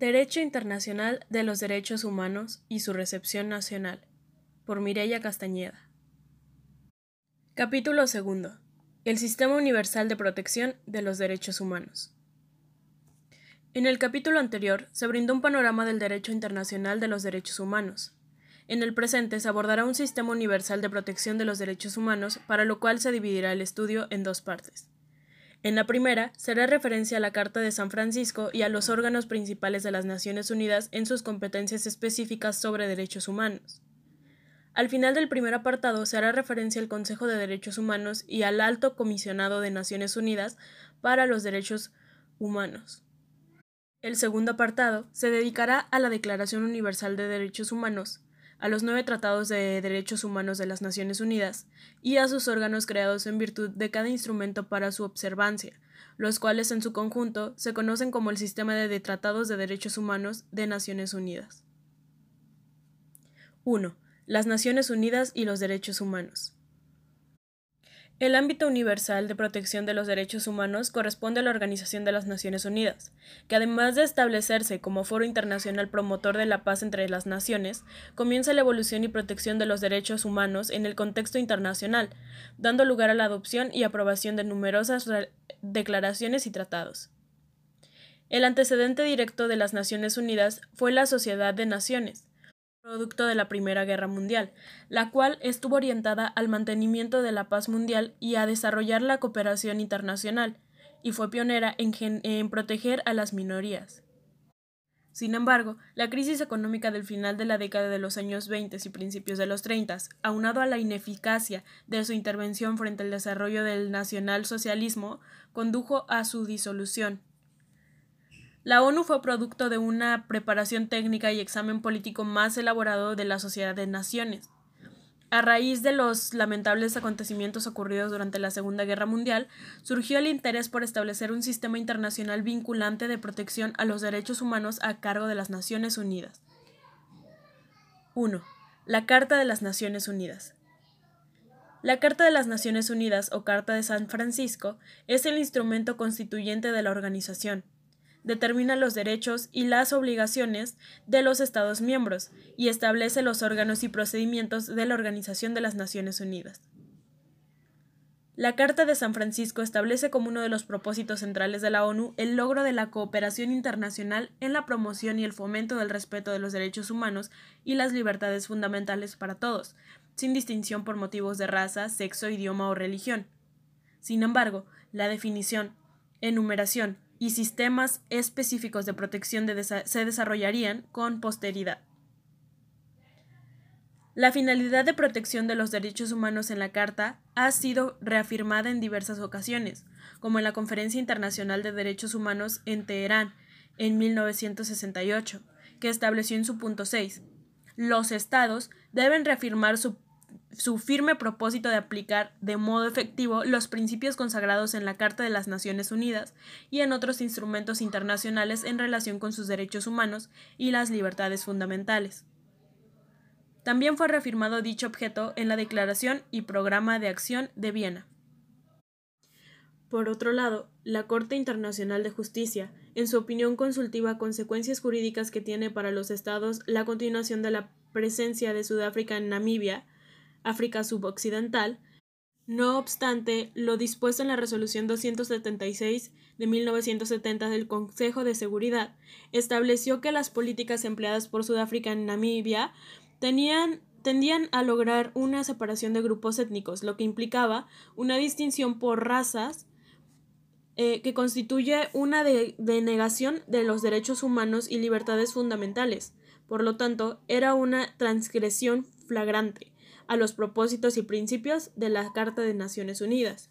Derecho Internacional de los Derechos Humanos y su recepción nacional, por Mireya Castañeda. Capítulo segundo. El Sistema Universal de Protección de los Derechos Humanos. En el capítulo anterior se brindó un panorama del derecho internacional de los derechos humanos. En el presente se abordará un sistema universal de protección de los derechos humanos, para lo cual se dividirá el estudio en dos partes. En la primera, será referencia a la Carta de San Francisco y a los órganos principales de las Naciones Unidas en sus competencias específicas sobre derechos humanos. Al final del primer apartado se hará referencia al Consejo de Derechos Humanos y al Alto Comisionado de Naciones Unidas para los Derechos Humanos. El segundo apartado se dedicará a la Declaración Universal de Derechos Humanos, a los nueve tratados de derechos humanos de las Naciones Unidas y a sus órganos creados en virtud de cada instrumento para su observancia, los cuales en su conjunto se conocen como el Sistema de Tratados de Derechos Humanos de Naciones Unidas. 1. Las Naciones Unidas y los Derechos Humanos. El ámbito universal de protección de los derechos humanos corresponde a la Organización de las Naciones Unidas, que además de establecerse como foro internacional promotor de la paz entre las naciones, comienza la evolución y protección de los derechos humanos en el contexto internacional, dando lugar a la adopción y aprobación de numerosas declaraciones y tratados. El antecedente directo de las Naciones Unidas fue la Sociedad de Naciones, producto de la Primera Guerra Mundial, la cual estuvo orientada al mantenimiento de la paz mundial y a desarrollar la cooperación internacional, y fue pionera en, proteger a las minorías. Sin embargo, la crisis económica del final de la década de los años 20 y principios de los 30, aunado a la ineficacia de su intervención frente al desarrollo del nacionalsocialismo, condujo a su disolución. La ONU fue producto de una preparación técnica y examen político más elaborado de la Sociedad de Naciones. A raíz de los lamentables acontecimientos ocurridos durante la Segunda Guerra Mundial, surgió el interés por establecer un sistema internacional vinculante de protección a los derechos humanos a cargo de las Naciones Unidas. 1. La Carta de las Naciones Unidas. La Carta de las Naciones Unidas o Carta de San Francisco es el instrumento constituyente de la organización determina los derechos y las obligaciones de los Estados miembros y establece los órganos y procedimientos de la Organización de las Naciones Unidas. La Carta de San Francisco establece como uno de los propósitos centrales de la ONU el logro de la cooperación internacional en la promoción y el fomento del respeto de los derechos humanos y las libertades fundamentales para todos, sin distinción por motivos de raza, sexo, idioma o religión. Sin embargo, la definición, enumeración, y sistemas específicos de protección se desarrollarían con posteridad. La finalidad de protección de los derechos humanos en la Carta ha sido reafirmada en diversas ocasiones, como en la Conferencia Internacional de Derechos Humanos en Teherán en 1968, que estableció en su punto 6. Los Estados deben reafirmar su su firme propósito de aplicar de modo efectivo los principios consagrados en la Carta de las Naciones Unidas y en otros instrumentos internacionales en relación con sus derechos humanos y las libertades fundamentales. También fue reafirmado dicho objeto en la Declaración y Programa de Acción de Viena. Por otro lado, la Corte Internacional de Justicia, en su opinión consultiva consecuencias jurídicas que tiene para los Estados la continuación de la presencia de Sudáfrica en Namibia, África suboccidental. No obstante, lo dispuesto en la Resolución 276 de 1970 del Consejo de Seguridad estableció que las políticas empleadas por Sudáfrica en Namibia tenían, tendían a lograr una separación de grupos étnicos, lo que implicaba una distinción por razas eh, que constituye una denegación de los derechos humanos y libertades fundamentales. Por lo tanto, era una transgresión flagrante a los propósitos y principios de la Carta de Naciones Unidas.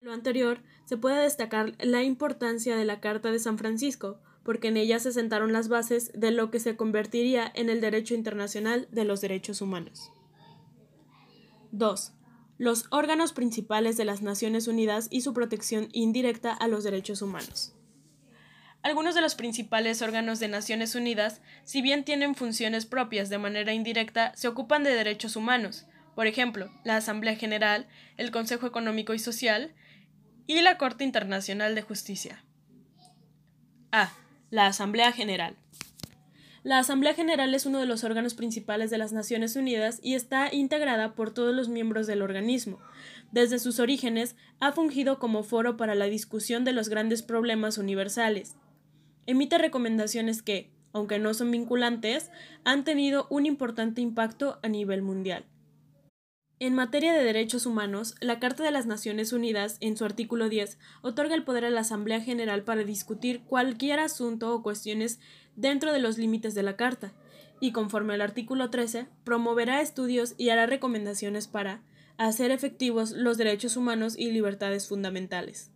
lo anterior, se puede destacar la importancia de la Carta de San Francisco, porque en ella se sentaron las bases de lo que se convertiría en el derecho internacional de los derechos humanos. 2. Los órganos principales de las Naciones Unidas y su protección indirecta a los derechos humanos. Algunos de los principales órganos de Naciones Unidas, si bien tienen funciones propias de manera indirecta, se ocupan de derechos humanos, por ejemplo, la Asamblea General, el Consejo Económico y Social y la Corte Internacional de Justicia. A. La Asamblea General. La Asamblea General es uno de los órganos principales de las Naciones Unidas y está integrada por todos los miembros del organismo. Desde sus orígenes ha fungido como foro para la discusión de los grandes problemas universales. Emite recomendaciones que, aunque no son vinculantes, han tenido un importante impacto a nivel mundial. En materia de derechos humanos, la Carta de las Naciones Unidas, en su artículo 10, otorga el poder a la Asamblea General para discutir cualquier asunto o cuestiones dentro de los límites de la Carta, y conforme al artículo 13, promoverá estudios y hará recomendaciones para hacer efectivos los derechos humanos y libertades fundamentales.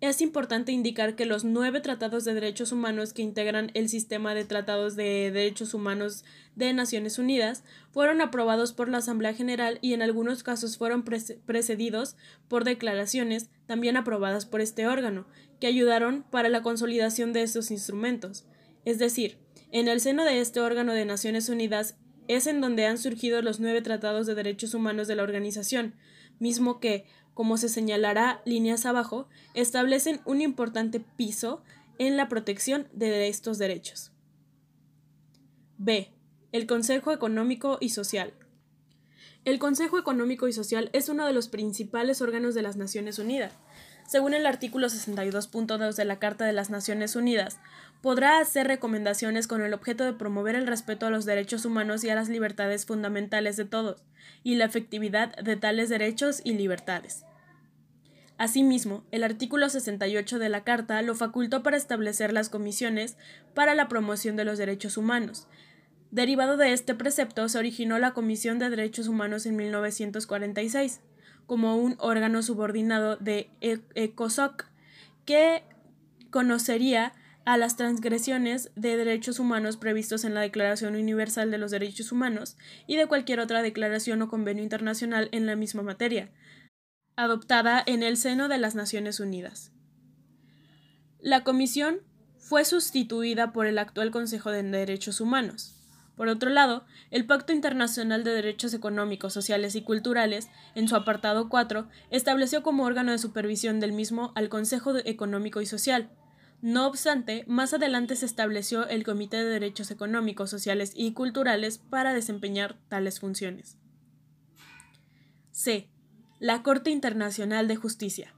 Es importante indicar que los nueve tratados de derechos humanos que integran el sistema de tratados de derechos humanos de Naciones Unidas fueron aprobados por la Asamblea General y en algunos casos fueron precedidos por declaraciones también aprobadas por este órgano, que ayudaron para la consolidación de estos instrumentos. Es decir, en el seno de este órgano de Naciones Unidas es en donde han surgido los nueve tratados de derechos humanos de la organización, mismo que, como se señalará líneas abajo, establecen un importante piso en la protección de estos derechos. B. El Consejo Económico y Social. El Consejo Económico y Social es uno de los principales órganos de las Naciones Unidas. Según el artículo 62.2 de la Carta de las Naciones Unidas, podrá hacer recomendaciones con el objeto de promover el respeto a los derechos humanos y a las libertades fundamentales de todos, y la efectividad de tales derechos y libertades. Asimismo, el artículo 68 de la Carta lo facultó para establecer las comisiones para la promoción de los derechos humanos. Derivado de este precepto se originó la Comisión de Derechos Humanos en 1946, como un órgano subordinado de e-, ECOSOC, que conocería a las transgresiones de derechos humanos previstos en la Declaración Universal de los Derechos Humanos y de cualquier otra declaración o convenio internacional en la misma materia, adoptada en el seno de las Naciones Unidas. La Comisión fue sustituida por el actual Consejo de Derechos Humanos. Por otro lado, el Pacto Internacional de Derechos Económicos, Sociales y Culturales, en su apartado 4, estableció como órgano de supervisión del mismo al Consejo Económico y Social. No obstante, más adelante se estableció el Comité de Derechos Económicos, Sociales y Culturales para desempeñar tales funciones. C. La Corte Internacional de Justicia.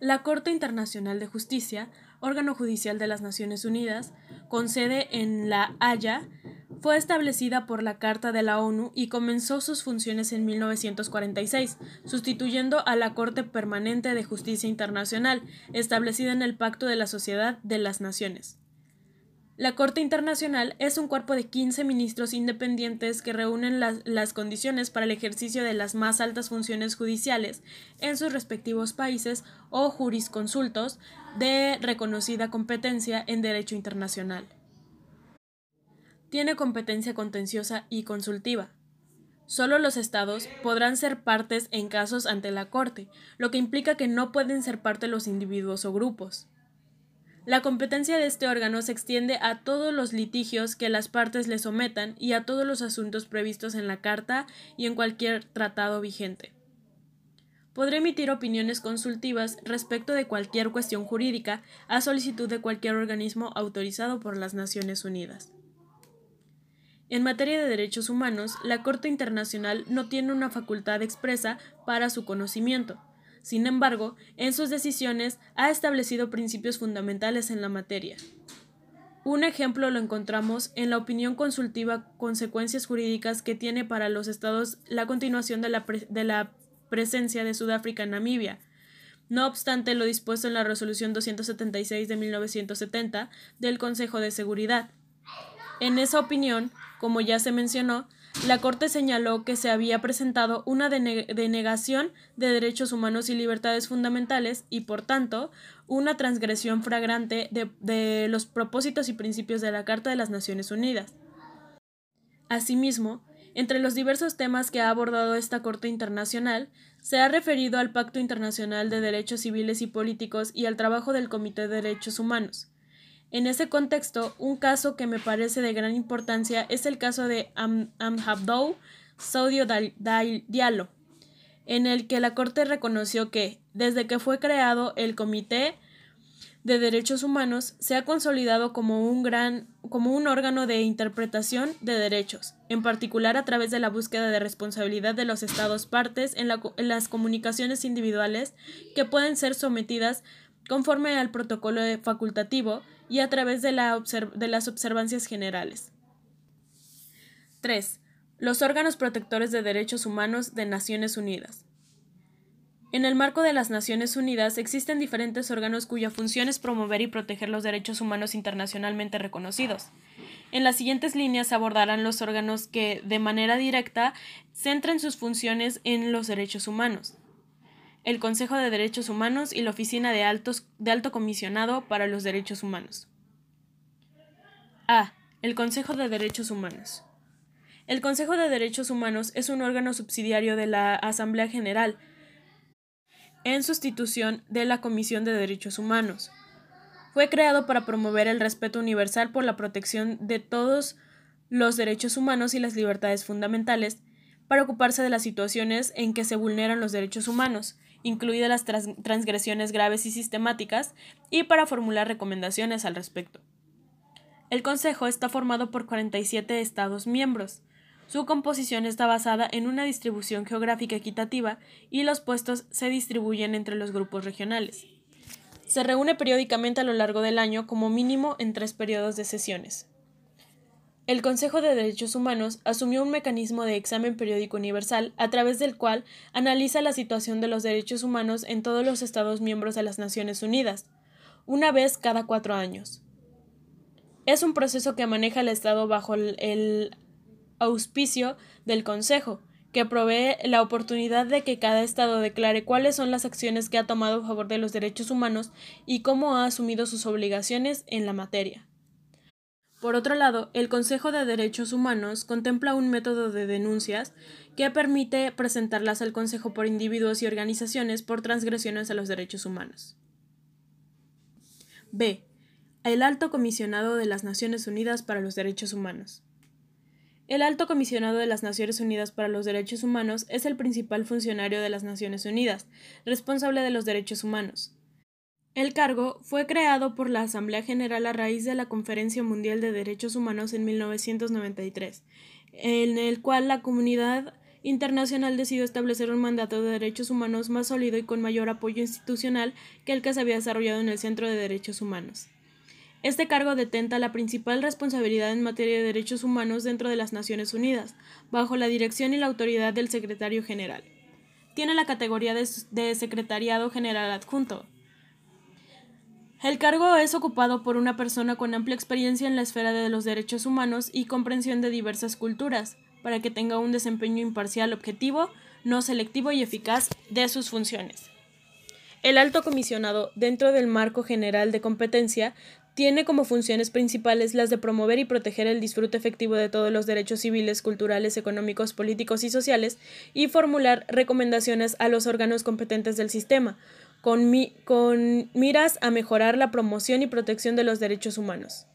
La Corte Internacional de Justicia, órgano judicial de las Naciones Unidas, con sede en La Haya, fue establecida por la Carta de la ONU y comenzó sus funciones en 1946, sustituyendo a la Corte Permanente de Justicia Internacional, establecida en el Pacto de la Sociedad de las Naciones. La Corte Internacional es un cuerpo de 15 ministros independientes que reúnen las, condiciones para el ejercicio de las más altas funciones judiciales en sus respectivos países o jurisconsultos de reconocida competencia en derecho internacional. Tiene competencia contenciosa y consultiva. Solo los estados podrán ser partes en casos ante la Corte, lo que implica que no pueden ser parte los individuos o grupos. La competencia de este órgano se extiende a todos los litigios que las partes le sometan y a todos los asuntos previstos en la Carta y en cualquier tratado vigente. Podrá emitir opiniones consultivas respecto de cualquier cuestión jurídica a solicitud de cualquier organismo autorizado por las Naciones Unidas. En materia de derechos humanos, la Corte Internacional no tiene una facultad expresa para su conocimiento, sin embargo, en sus decisiones ha establecido principios fundamentales en la materia. Un ejemplo lo encontramos en la opinión consultiva Consecuencias jurídicas que tiene para los estados la continuación de la, de la presencia de Sudáfrica en Namibia. No obstante lo dispuesto en la Resolución 276 de 1970 del Consejo de Seguridad. En esa opinión, como ya se mencionó, la Corte señaló que se había presentado una denegación de derechos humanos y libertades fundamentales y, por tanto, una transgresión flagrante de, de los propósitos y principios de la Carta de las Naciones Unidas. Asimismo, entre los diversos temas que ha abordado esta Corte Internacional, se ha referido al Pacto Internacional de Derechos Civiles y Políticos y al trabajo del Comité de Derechos Humanos. En ese contexto, un caso que me parece de gran importancia es el caso de Am Amhabdou Saudio Diallo, en el que la Corte reconoció que, desde que fue creado el Comité de Derechos Humanos se ha consolidado como un gran como un órgano de interpretación de derechos, en particular a través de la búsqueda de responsabilidad de los estados partes en, las comunicaciones individuales que pueden ser sometidas conforme al protocolo facultativo y a través de, de las observancias generales. 3. Los órganos protectores de derechos humanos de Naciones Unidas. En el marco de las Naciones Unidas existen diferentes órganos cuya función es promover y proteger los derechos humanos internacionalmente reconocidos. En las siguientes líneas abordarán los órganos que, de manera directa, centren sus funciones en los derechos humanos. El Consejo de Derechos Humanos y la Oficina de, de Alto Comisionado para los Derechos Humanos. A. El Consejo de Derechos Humanos. El Consejo de Derechos Humanos es un órgano subsidiario de la Asamblea General, en sustitución de la Comisión de Derechos Humanos. Fue creado para promover el respeto universal por la protección de todos los derechos humanos y las libertades fundamentales, para ocuparse de las situaciones en que se vulneran los derechos humanos, incluidas las transgresiones graves y sistemáticas, y para formular recomendaciones al respecto. El Consejo está formado por 47 Estados miembros, su composición está basada en una distribución geográfica equitativa y los puestos se distribuyen entre los grupos regionales. Se reúne periódicamente a lo largo del año como mínimo en tres periodos de sesiones. El Consejo de Derechos Humanos asumió un mecanismo de examen periódico universal a través del cual analiza la situación de los derechos humanos en todos los Estados miembros de las Naciones Unidas, una vez cada cuatro años. Es un proceso que maneja el Estado bajo el auspicio del Consejo, que provee la oportunidad de que cada Estado declare cuáles son las acciones que ha tomado a favor de los derechos humanos y cómo ha asumido sus obligaciones en la materia. Por otro lado, el Consejo de Derechos Humanos contempla un método de denuncias que permite presentarlas al Consejo por individuos y organizaciones por transgresiones a los derechos humanos. B. El Alto Comisionado de las Naciones Unidas para los Derechos Humanos. El Alto Comisionado de las Naciones Unidas para los Derechos Humanos es el principal funcionario de las Naciones Unidas, responsable de los derechos humanos. El cargo fue creado por la Asamblea General a raíz de la Conferencia Mundial de Derechos Humanos en 1993, en el cual la comunidad internacional decidió establecer un mandato de derechos humanos más sólido y con mayor apoyo institucional que el que se había desarrollado en el Centro de Derechos Humanos. Este cargo detenta la principal responsabilidad en materia de derechos humanos dentro de las Naciones Unidas, bajo la dirección y la autoridad del Secretario General. Tiene la categoría de, Secretariado General Adjunto. El cargo es ocupado por una persona con amplia experiencia en la esfera de los derechos humanos y comprensión de diversas culturas, para que tenga un desempeño imparcial objetivo, no selectivo y eficaz de sus funciones. El alto comisionado, dentro del marco general de competencia, tiene como funciones principales las de promover y proteger el disfrute efectivo de todos los derechos civiles, culturales, económicos, políticos y sociales y formular recomendaciones a los órganos competentes del sistema, con, con miras a mejorar la promoción y protección de los derechos humanos.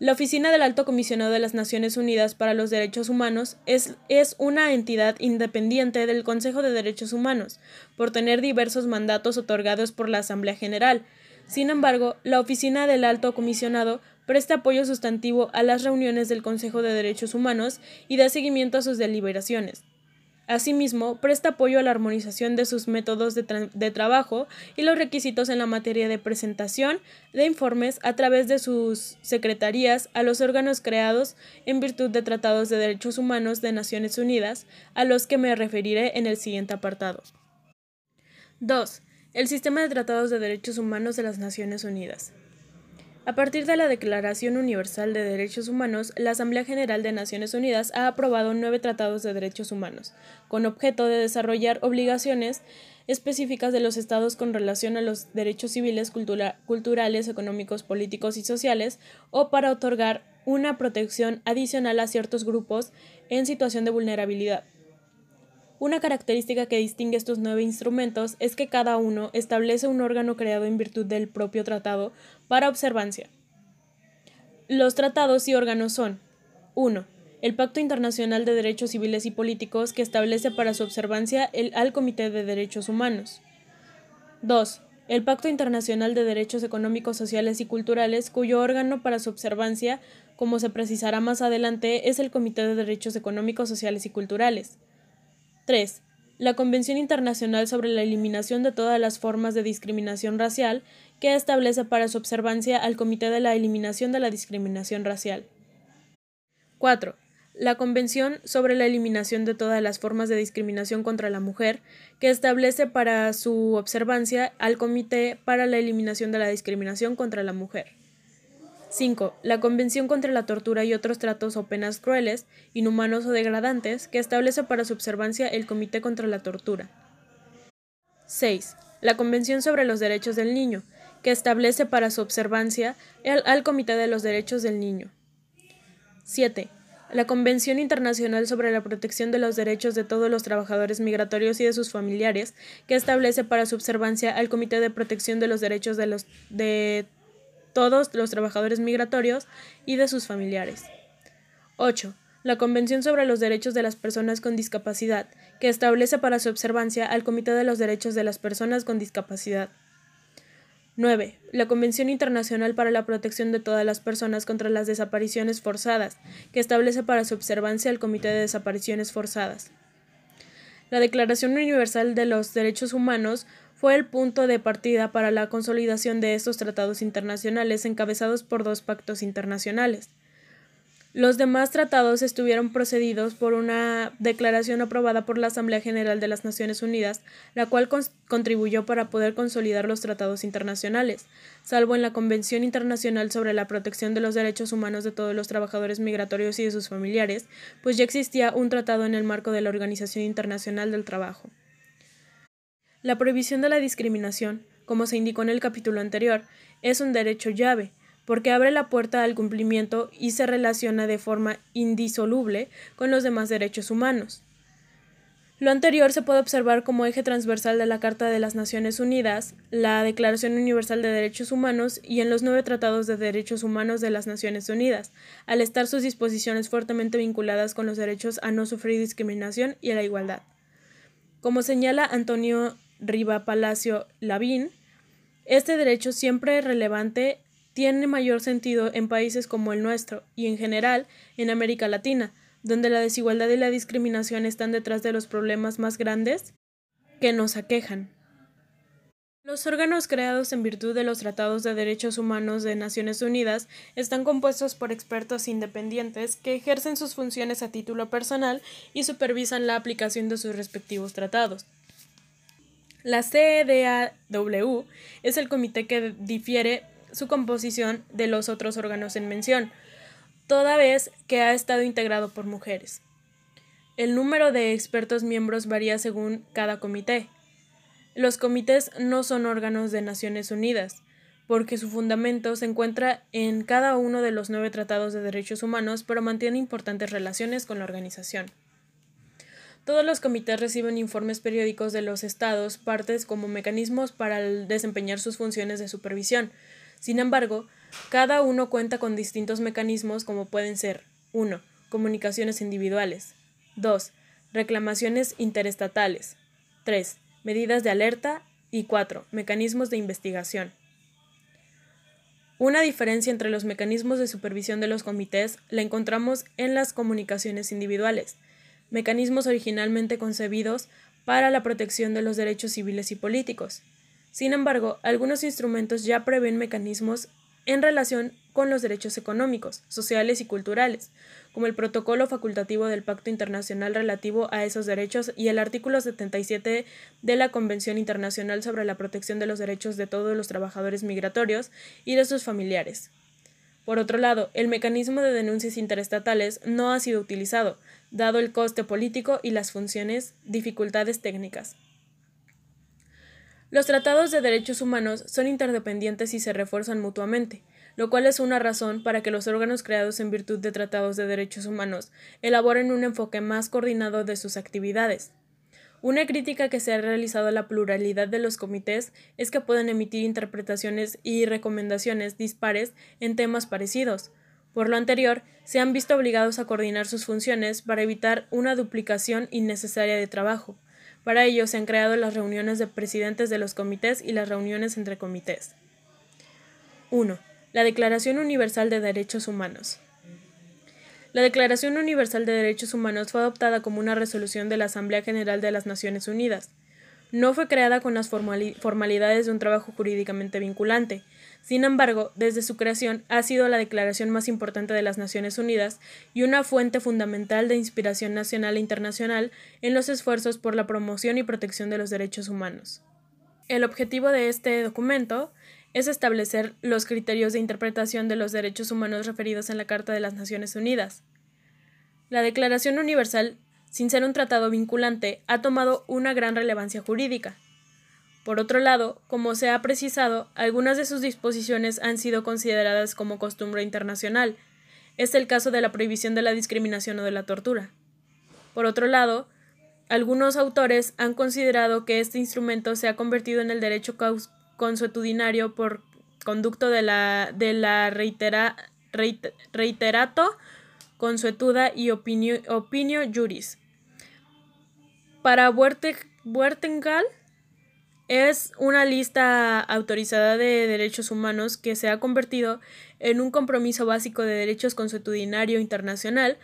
La Oficina del Alto Comisionado de las Naciones Unidas para los Derechos Humanos es, es, una entidad independiente del Consejo de Derechos Humanos, por tener diversos mandatos otorgados por la Asamblea General, sin embargo, la Oficina del Alto Comisionado presta apoyo sustantivo a las reuniones del Consejo de Derechos Humanos y da seguimiento a sus deliberaciones. Asimismo, presta apoyo a la armonización de sus métodos de, trabajo y los requisitos en la materia de presentación de informes a través de sus secretarías a los órganos creados en virtud de tratados de derechos humanos de Naciones Unidas, a los que me referiré en el siguiente apartado. 2. El Sistema de Tratados de Derechos Humanos de las Naciones Unidas. A partir de la Declaración Universal de Derechos Humanos, la Asamblea General de Naciones Unidas ha aprobado nueve tratados de derechos humanos, con objeto de desarrollar obligaciones específicas de los Estados con relación a los derechos civiles, culturales, económicos, políticos y sociales, o para otorgar una protección adicional a ciertos grupos en situación de vulnerabilidad. Una característica que distingue estos nueve instrumentos es que cada uno establece un órgano creado en virtud del propio tratado para observancia. Los tratados y órganos son 1. El Pacto Internacional de Derechos Civiles y Políticos que establece para su observancia el, al Comité de Derechos Humanos. 2. el Pacto Internacional de Derechos Económicos, Sociales y Culturales, cuyo órgano para su observancia, como se precisará más adelante, es el Comité de Derechos Económicos, Sociales y Culturales. 3. La Convención Internacional sobre la Eliminación de todas las formas de discriminación racial, que establece para su observancia al Comité de la Eliminación de la Discriminación Racial. 4 la Convención sobre la Eliminación de todas las formas de discriminación contra la mujer, que establece para su observancia al Comité para la Eliminación de la Discriminación contra la Mujer. 5. La Convención contra la Tortura y otros tratos o penas crueles, inhumanos o degradantes, que establece para su observancia el Comité contra la Tortura. 6. La Convención sobre los Derechos del Niño, que establece para su observancia al Comité de los Derechos del Niño. 7 la Convención Internacional sobre la Protección de los Derechos de todos los Trabajadores Migratorios y de sus familiares, que establece para su observancia al Comité de Protección de los Derechos de, los, de todos los trabajadores migratorios y de sus familiares. 8. La Convención sobre los Derechos de las Personas con Discapacidad, que establece para su observancia al Comité de los Derechos de las Personas con Discapacidad. 9. La Convención Internacional para la Protección de todas las personas contra las desapariciones forzadas, que establece para su observancia el Comité de Desapariciones Forzadas. La Declaración Universal de los Derechos Humanos fue el punto de partida para la consolidación de estos tratados internacionales encabezados por dos pactos internacionales. Los demás tratados estuvieron procedidos por una declaración aprobada por la Asamblea General de las Naciones Unidas, la cual contribuyó para poder consolidar los tratados internacionales, salvo en la Convención Internacional sobre la Protección de los Derechos Humanos de todos los trabajadores migratorios y de sus familiares, pues ya existía un tratado en el marco de la Organización Internacional del Trabajo. La prohibición de la discriminación, como se indicó en el capítulo anterior, es un derecho llave, porque abre la puerta al cumplimiento y se relaciona de forma indisoluble con los demás derechos humanos. Lo anterior se puede observar como eje transversal de la Carta de las Naciones Unidas, la Declaración Universal de Derechos Humanos y en los nueve tratados de derechos humanos de las Naciones Unidas, al estar sus disposiciones fuertemente vinculadas con los derechos a no sufrir discriminación y a la igualdad. Como señala Antonio Riva Palacio Lavín, este derecho siempre relevante tiene mayor sentido en países como el nuestro y en general en América Latina, donde la desigualdad y la discriminación están detrás de los problemas más grandes que nos aquejan. Los órganos creados en virtud de los Tratados de Derechos Humanos de Naciones Unidas están compuestos por expertos independientes que ejercen sus funciones a título personal y supervisan la aplicación de sus respectivos tratados. La CEDAW es el comité que difiere su composición de los otros órganos en mención, toda vez que ha estado integrado por mujeres. El número de expertos miembros varía según cada comité. Los comités no son órganos de Naciones Unidas, porque su fundamento se encuentra en cada uno de los nueve tratados de derechos humanos, pero mantiene importantes relaciones con la organización. Todos los comités reciben informes periódicos de los estados, partes como mecanismos para desempeñar sus funciones de supervisión, sin embargo, cada uno cuenta con distintos mecanismos como pueden ser 1. Comunicaciones individuales. 2. Reclamaciones interestatales. 3. Medidas de alerta. Y 4. Mecanismos de investigación. Una diferencia entre los mecanismos de supervisión de los comités la encontramos en las comunicaciones individuales, mecanismos originalmente concebidos para la protección de los derechos civiles y políticos, sin embargo, algunos instrumentos ya prevén mecanismos en relación con los derechos económicos, sociales y culturales, como el protocolo facultativo del Pacto Internacional relativo a esos derechos y el artículo 77 de la Convención Internacional sobre la Protección de los Derechos de todos los trabajadores migratorios y de sus familiares. Por otro lado, el mecanismo de denuncias interestatales no ha sido utilizado, dado el coste político y las funciones dificultades técnicas. Los tratados de derechos humanos son interdependientes y se refuerzan mutuamente, lo cual es una razón para que los órganos creados en virtud de tratados de derechos humanos elaboren un enfoque más coordinado de sus actividades. Una crítica que se ha realizado a la pluralidad de los comités es que pueden emitir interpretaciones y recomendaciones dispares en temas parecidos. Por lo anterior, se han visto obligados a coordinar sus funciones para evitar una duplicación innecesaria de trabajo. Para ello se han creado las reuniones de presidentes de los comités y las reuniones entre comités. 1. La Declaración Universal de Derechos Humanos. La Declaración Universal de Derechos Humanos fue adoptada como una resolución de la Asamblea General de las Naciones Unidas. No fue creada con las formalidades de un trabajo jurídicamente vinculante. Sin embargo, desde su creación ha sido la declaración más importante de las Naciones Unidas y una fuente fundamental de inspiración nacional e internacional en los esfuerzos por la promoción y protección de los derechos humanos. El objetivo de este documento es establecer los criterios de interpretación de los derechos humanos referidos en la Carta de las Naciones Unidas. La Declaración Universal, sin ser un tratado vinculante, ha tomado una gran relevancia jurídica. Por otro lado, como se ha precisado, algunas de sus disposiciones han sido consideradas como costumbre internacional. Es el caso de la prohibición de la discriminación o de la tortura. Por otro lado, algunos autores han considerado que este instrumento se ha convertido en el derecho consuetudinario por conducto de la, de la reitera, reiterato consuetuda y opinio, opinio juris. Para Huertengal es una lista autorizada de derechos humanos que se ha convertido en un compromiso básico de derechos consuetudinario internacional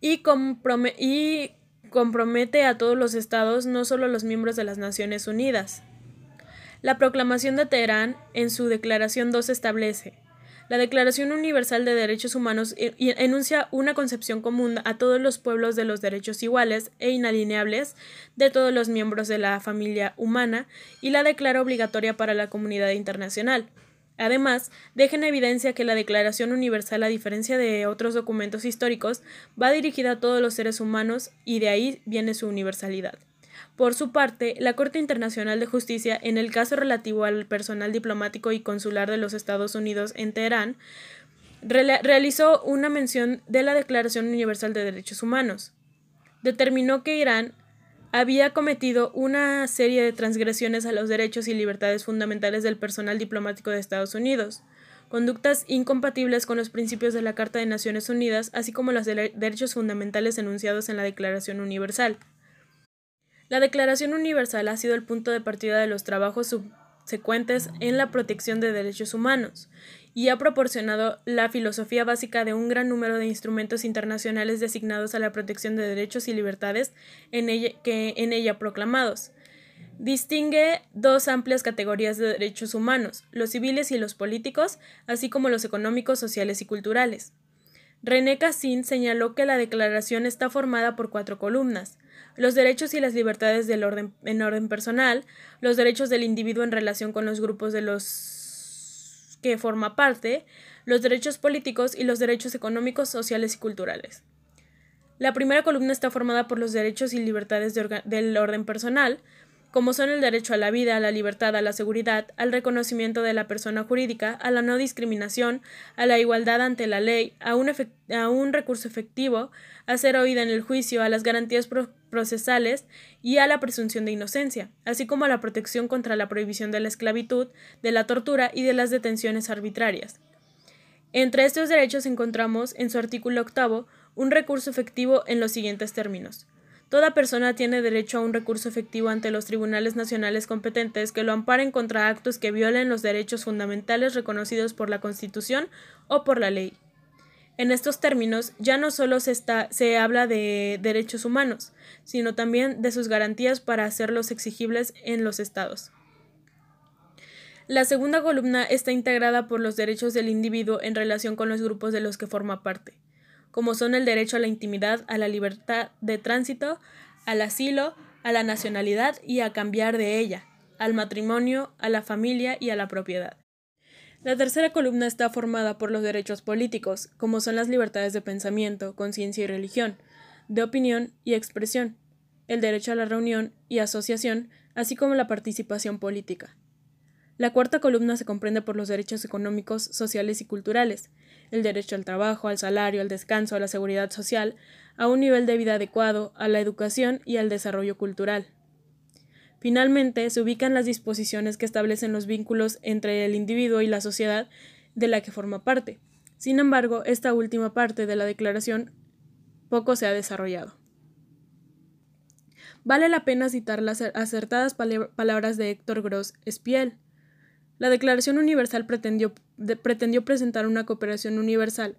y compromete a todos los estados, no solo a los miembros de las Naciones Unidas. La Proclamación de Teherán, en su Declaración 2, establece la Declaración Universal de Derechos Humanos e-, enuncia una concepción común a todos los pueblos de los derechos iguales e inalineables de todos los miembros de la familia humana y la declara obligatoria para la comunidad internacional. Además, deja en evidencia que la Declaración Universal, a diferencia de otros documentos históricos, va dirigida a todos los seres humanos y de ahí viene su universalidad. Por su parte, la Corte Internacional de Justicia, en el caso relativo al personal diplomático y consular de los Estados Unidos en Teherán, realizó una mención de la Declaración Universal de Derechos Humanos. Determinó que Irán había cometido una serie de transgresiones a los derechos y libertades fundamentales del personal diplomático de Estados Unidos, conductas incompatibles con los principios de la Carta de Naciones Unidas, así como los derechos fundamentales enunciados en la Declaración Universal. La Declaración Universal ha sido el punto de partida de los trabajos subsecuentes en la protección de derechos humanos y ha proporcionado la filosofía básica de un gran número de instrumentos internacionales designados a la protección de derechos y libertades en ella, que en ella proclamados. Distingue dos amplias categorías de derechos humanos, los civiles y los políticos, así como los económicos, sociales y culturales. René Cassin señaló que la declaración está formada por cuatro columnas los derechos y las libertades del orden, en orden personal, los derechos del individuo en relación con los grupos de los que forma parte, los derechos políticos y los derechos económicos, sociales y culturales. La primera columna está formada por los derechos y libertades del orden personal, como son el derecho a la vida, a la libertad, a la seguridad, al reconocimiento de la persona jurídica, a la no discriminación, a la igualdad ante la ley, a un, recurso efectivo, a ser oída en el juicio, a las garantías procesales y a la presunción de inocencia, así como a la protección contra la prohibición de la esclavitud, de la tortura y de las detenciones arbitrarias. Entre estos derechos encontramos, en su artículo octavo, un recurso efectivo en los siguientes términos Toda persona tiene derecho a un recurso efectivo ante los tribunales nacionales competentes que lo amparen contra actos que violen los derechos fundamentales reconocidos por la Constitución o por la ley. En estos términos, ya no solo se, está, se habla de derechos humanos, sino también de sus garantías para hacerlos exigibles en los estados. La segunda columna está integrada por los derechos del individuo en relación con los grupos de los que forma parte como son el derecho a la intimidad, a la libertad de tránsito, al asilo, a la nacionalidad y a cambiar de ella, al matrimonio, a la familia y a la propiedad. La tercera columna está formada por los derechos políticos, como son las libertades de pensamiento, conciencia y religión, de opinión y expresión, el derecho a la reunión y asociación, así como la participación política. La cuarta columna se comprende por los derechos económicos, sociales y culturales, el derecho al trabajo, al salario, al descanso, a la seguridad social, a un nivel de vida adecuado, a la educación y al desarrollo cultural. Finalmente, se ubican las disposiciones que establecen los vínculos entre el individuo y la sociedad de la que forma parte. Sin embargo, esta última parte de la Declaración poco se ha desarrollado. Vale la pena citar las acertadas palabras de Héctor Gross Espiel. La Declaración Universal pretendió, presentar una cooperación universal,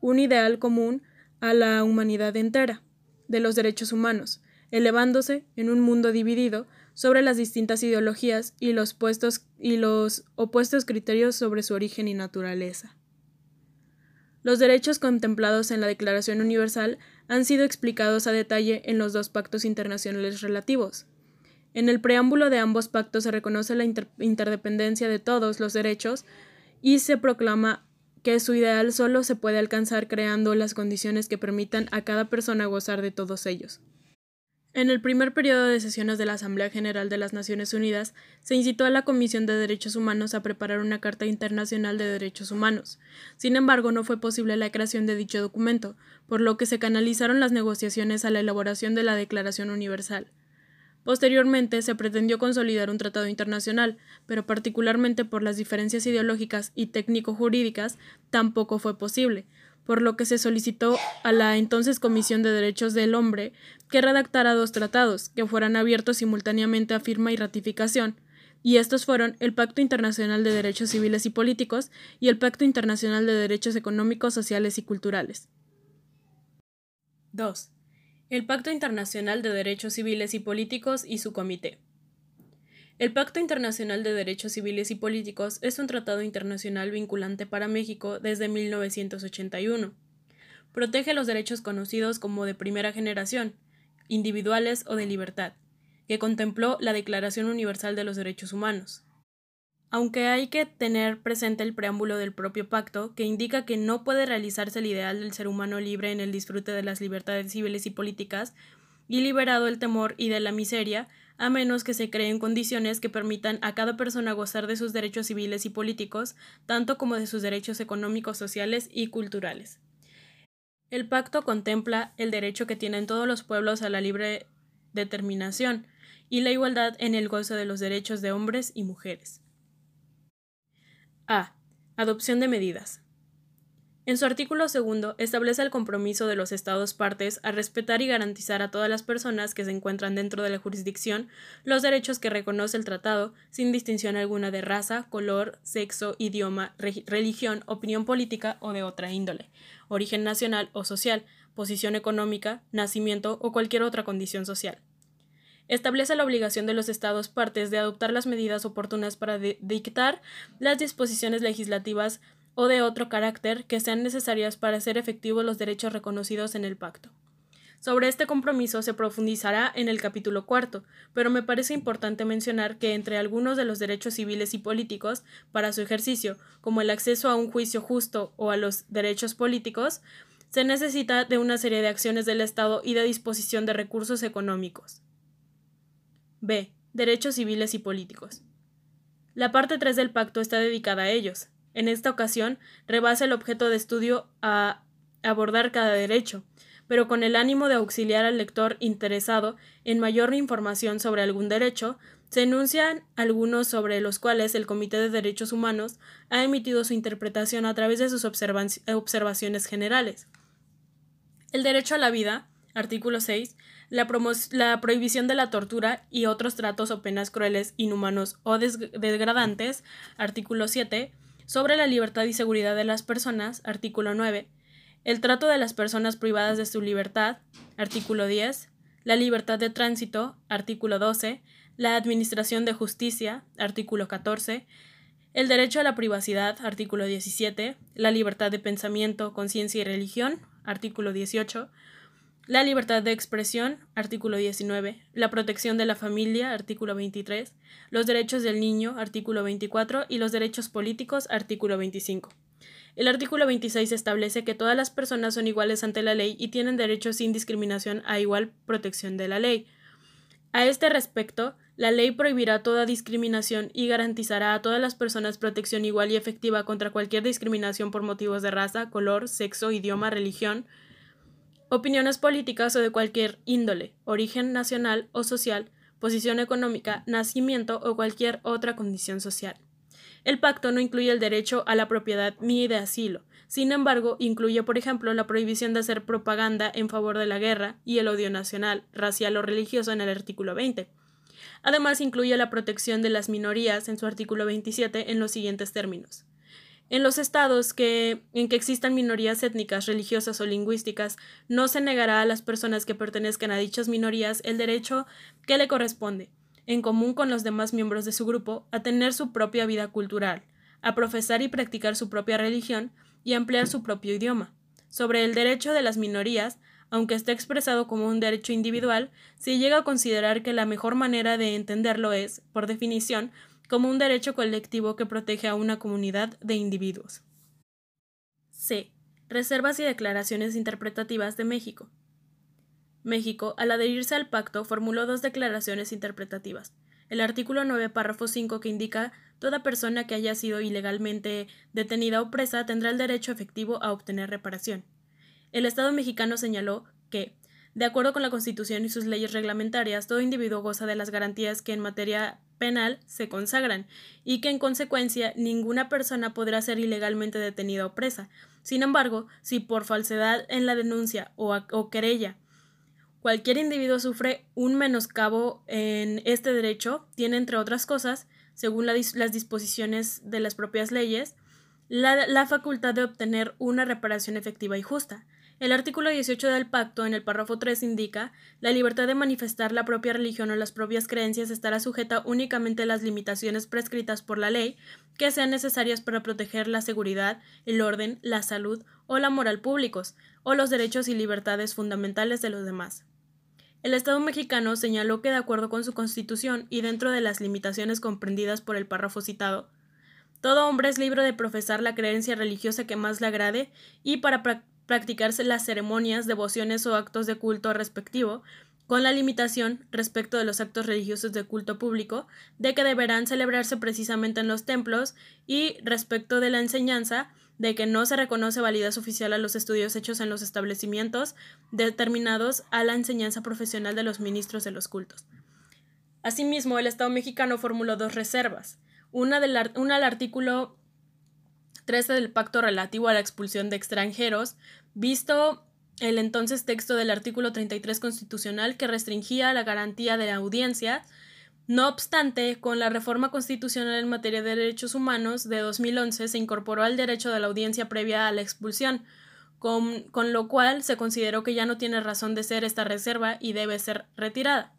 un ideal común a la humanidad entera, de los derechos humanos, elevándose en un mundo dividido sobre las distintas ideologías y los opuestos criterios sobre su origen y naturaleza. Los derechos contemplados en la Declaración Universal han sido explicados a detalle en los dos pactos internacionales relativos. En el preámbulo de ambos pactos se reconoce la interdependencia de todos los derechos y se proclama que su ideal solo se puede alcanzar creando las condiciones que permitan a cada persona gozar de todos ellos. En el primer periodo de sesiones de la Asamblea General de las Naciones Unidas, se incitó a la Comisión de Derechos Humanos a preparar una Carta Internacional de Derechos Humanos. Sin embargo, no fue posible la creación de dicho documento, por lo que se canalizaron las negociaciones a la elaboración de la Declaración Universal. Posteriormente se pretendió consolidar un tratado internacional, pero particularmente por las diferencias ideológicas y técnico-jurídicas tampoco fue posible, por lo que se solicitó a la entonces Comisión de Derechos del Hombre que redactara dos tratados que fueran abiertos simultáneamente a firma y ratificación, y estos fueron el Pacto Internacional de Derechos Civiles y Políticos y el Pacto Internacional de Derechos Económicos, Sociales y Culturales. 2. El Pacto Internacional de Derechos Civiles y Políticos y su Comité. El Pacto Internacional de Derechos Civiles y Políticos es un tratado internacional vinculante para México desde 1981. Protege los derechos conocidos como de primera generación, individuales o de libertad, que contempló la Declaración Universal de los Derechos Humanos. Aunque hay que tener presente el preámbulo del propio pacto, que indica que no puede realizarse el ideal del ser humano libre en el disfrute de las libertades civiles y políticas, y liberado del temor y de la miseria, a menos que se creen condiciones que permitan a cada persona gozar de sus derechos civiles y políticos, tanto como de sus derechos económicos, sociales y culturales. El pacto contempla el derecho que tienen todos los pueblos a la libre determinación y la igualdad en el goce de los derechos de hombres y mujeres. A. Adopción de medidas. En su artículo segundo establece el compromiso de los Estados partes a respetar y garantizar a todas las personas que se encuentran dentro de la jurisdicción los derechos que reconoce el tratado, sin distinción alguna de raza, color, sexo, idioma, religión, opinión política o de otra índole, origen nacional o social, posición económica, nacimiento o cualquier otra condición social. Establece la obligación de los Estados partes de adoptar las medidas oportunas para dictar las disposiciones legislativas o de otro carácter que sean necesarias para hacer efectivos los derechos reconocidos en el pacto. Sobre este compromiso se profundizará en el capítulo cuarto, pero me parece importante mencionar que entre algunos de los derechos civiles y políticos para su ejercicio, como el acceso a un juicio justo o a los derechos políticos, se necesita de una serie de acciones del Estado y de disposición de recursos económicos. B. Derechos civiles y políticos. La parte 3 del pacto está dedicada a ellos, en esta ocasión, rebasa el objeto de estudio a abordar cada derecho, pero con el ánimo de auxiliar al lector interesado en mayor información sobre algún derecho, se enuncian algunos sobre los cuales el Comité de Derechos Humanos ha emitido su interpretación a través de sus observaciones generales. El derecho a la vida, artículo 6, la, prohibición de la tortura y otros tratos o penas crueles, inhumanos o degradantes, artículo 7, sobre la libertad y seguridad de las personas, artículo 9, el trato de las personas privadas de su libertad, artículo 10, la libertad de tránsito, artículo 12, la administración de justicia, artículo 14, el derecho a la privacidad, artículo 17, la libertad de pensamiento, conciencia y religión, artículo 18, la libertad de expresión, artículo 19. La protección de la familia, artículo 23. Los derechos del niño, artículo 24. Y los derechos políticos, artículo 25. El artículo 26 establece que todas las personas son iguales ante la ley y tienen derecho sin discriminación a igual protección de la ley. A este respecto, la ley prohibirá toda discriminación y garantizará a todas las personas protección igual y efectiva contra cualquier discriminación por motivos de raza, color, sexo, idioma, religión, opiniones políticas o de cualquier índole, origen nacional o social, posición económica, nacimiento o cualquier otra condición social. El pacto no incluye el derecho a la propiedad ni de asilo. Sin embargo, incluye, por ejemplo, la prohibición de hacer propaganda en favor de la guerra y el odio nacional, racial o religioso en el artículo 20. Además, incluye la protección de las minorías en su artículo 27 en los siguientes términos. En los estados que, en que existan minorías étnicas, religiosas o lingüísticas, no se negará a las personas que pertenezcan a dichas minorías el derecho que le corresponde, en común con los demás miembros de su grupo, a tener su propia vida cultural, a profesar y practicar su propia religión y a emplear su propio idioma. Sobre el derecho de las minorías, aunque esté expresado como un derecho individual, se llega a considerar que la mejor manera de entenderlo es, por definición, como un derecho colectivo que protege a una comunidad de individuos. C. Reservas y declaraciones interpretativas de México. México, al adherirse al pacto, formuló dos declaraciones interpretativas. El artículo 9, párrafo 5, que indica toda persona que haya sido ilegalmente detenida o presa tendrá el derecho efectivo a obtener reparación. El Estado mexicano señaló que, de acuerdo con la Constitución y sus leyes reglamentarias, todo individuo goza de las garantías que en materia penal se consagran, y que en consecuencia ninguna persona podrá ser ilegalmente detenida o presa. Sin embargo, si por falsedad en la denuncia o, o querella cualquier individuo sufre un menoscabo en este derecho, tiene entre otras cosas, según las disposiciones de las propias leyes, la facultad de obtener una reparación efectiva y justa. El artículo 18 del pacto, en el párrafo 3, indica la libertad de manifestar la propia religión o las propias creencias estará sujeta únicamente a las limitaciones prescritas por la ley que sean necesarias para proteger la seguridad, el orden, la salud o la moral públicos, o los derechos y libertades fundamentales de los demás. El Estado mexicano señaló que de acuerdo con su constitución y dentro de las limitaciones comprendidas por el párrafo citado, todo hombre es libre de profesar la creencia religiosa que más le agrade y para practicarse las ceremonias, devociones o actos de culto respectivo, con la limitación, respecto de los actos religiosos de culto público, de que deberán celebrarse precisamente en los templos y respecto de la enseñanza, de que no se reconoce validez oficial a los estudios hechos en los establecimientos determinados a la enseñanza profesional de los ministros de los cultos. Asimismo, el Estado mexicano formuló dos reservas, una, del, una al artículo 13 del pacto relativo a la expulsión de extranjeros, visto el entonces texto del artículo 33 constitucional que restringía la garantía de la audiencia. No obstante, con la reforma constitucional en materia de derechos humanos de 2011 se incorporó al derecho de la audiencia previa a la expulsión, con, con lo cual se consideró que ya no tiene razón de ser esta reserva y debe ser retirada.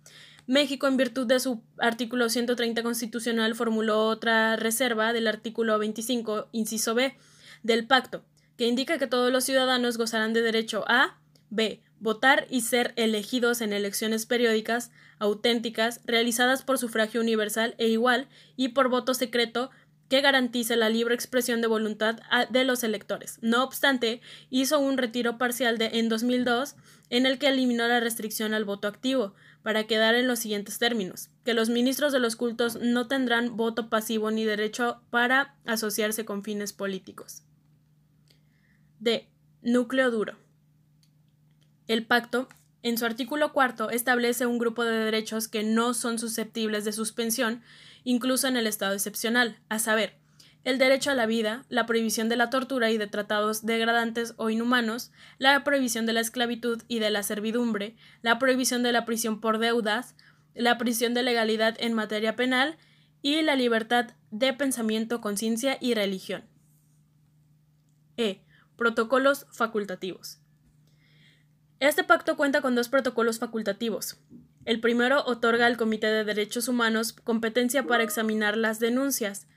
México, en virtud de su artículo 130 constitucional, formuló otra reserva del artículo 25, inciso B, del pacto, que indica que todos los ciudadanos gozarán de derecho a b. votar y ser elegidos en elecciones periódicas, auténticas, realizadas por sufragio universal e igual y por voto secreto que garantice la libre expresión de voluntad de los electores. No obstante, hizo un retiro parcial de, en 2002 en el que eliminó la restricción al voto activo, para quedar en los siguientes términos, que los ministros de los cultos no tendrán voto pasivo ni derecho para asociarse con fines políticos. D. Núcleo duro. El pacto, en su artículo cuarto, establece un grupo de derechos que no son susceptibles de suspensión, incluso en el estado excepcional, a saber, el derecho a la vida, la prohibición de la tortura y de tratados degradantes o inhumanos, la prohibición de la esclavitud y de la servidumbre, la prohibición de la prisión por deudas, la prisión de legalidad en materia penal y la libertad de pensamiento, conciencia y religión. E. Protocolos facultativos. Este pacto cuenta con dos protocolos facultativos. El primero otorga al Comité de Derechos Humanos competencia para examinar las denuncias,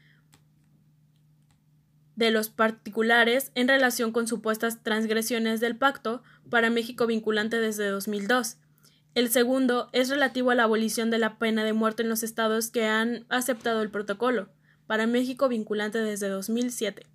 de los particulares en relación con supuestas transgresiones del pacto para México vinculante desde 2002. El segundo es relativo a la abolición de la pena de muerte en los estados que han aceptado el protocolo, para México vinculante desde 2007.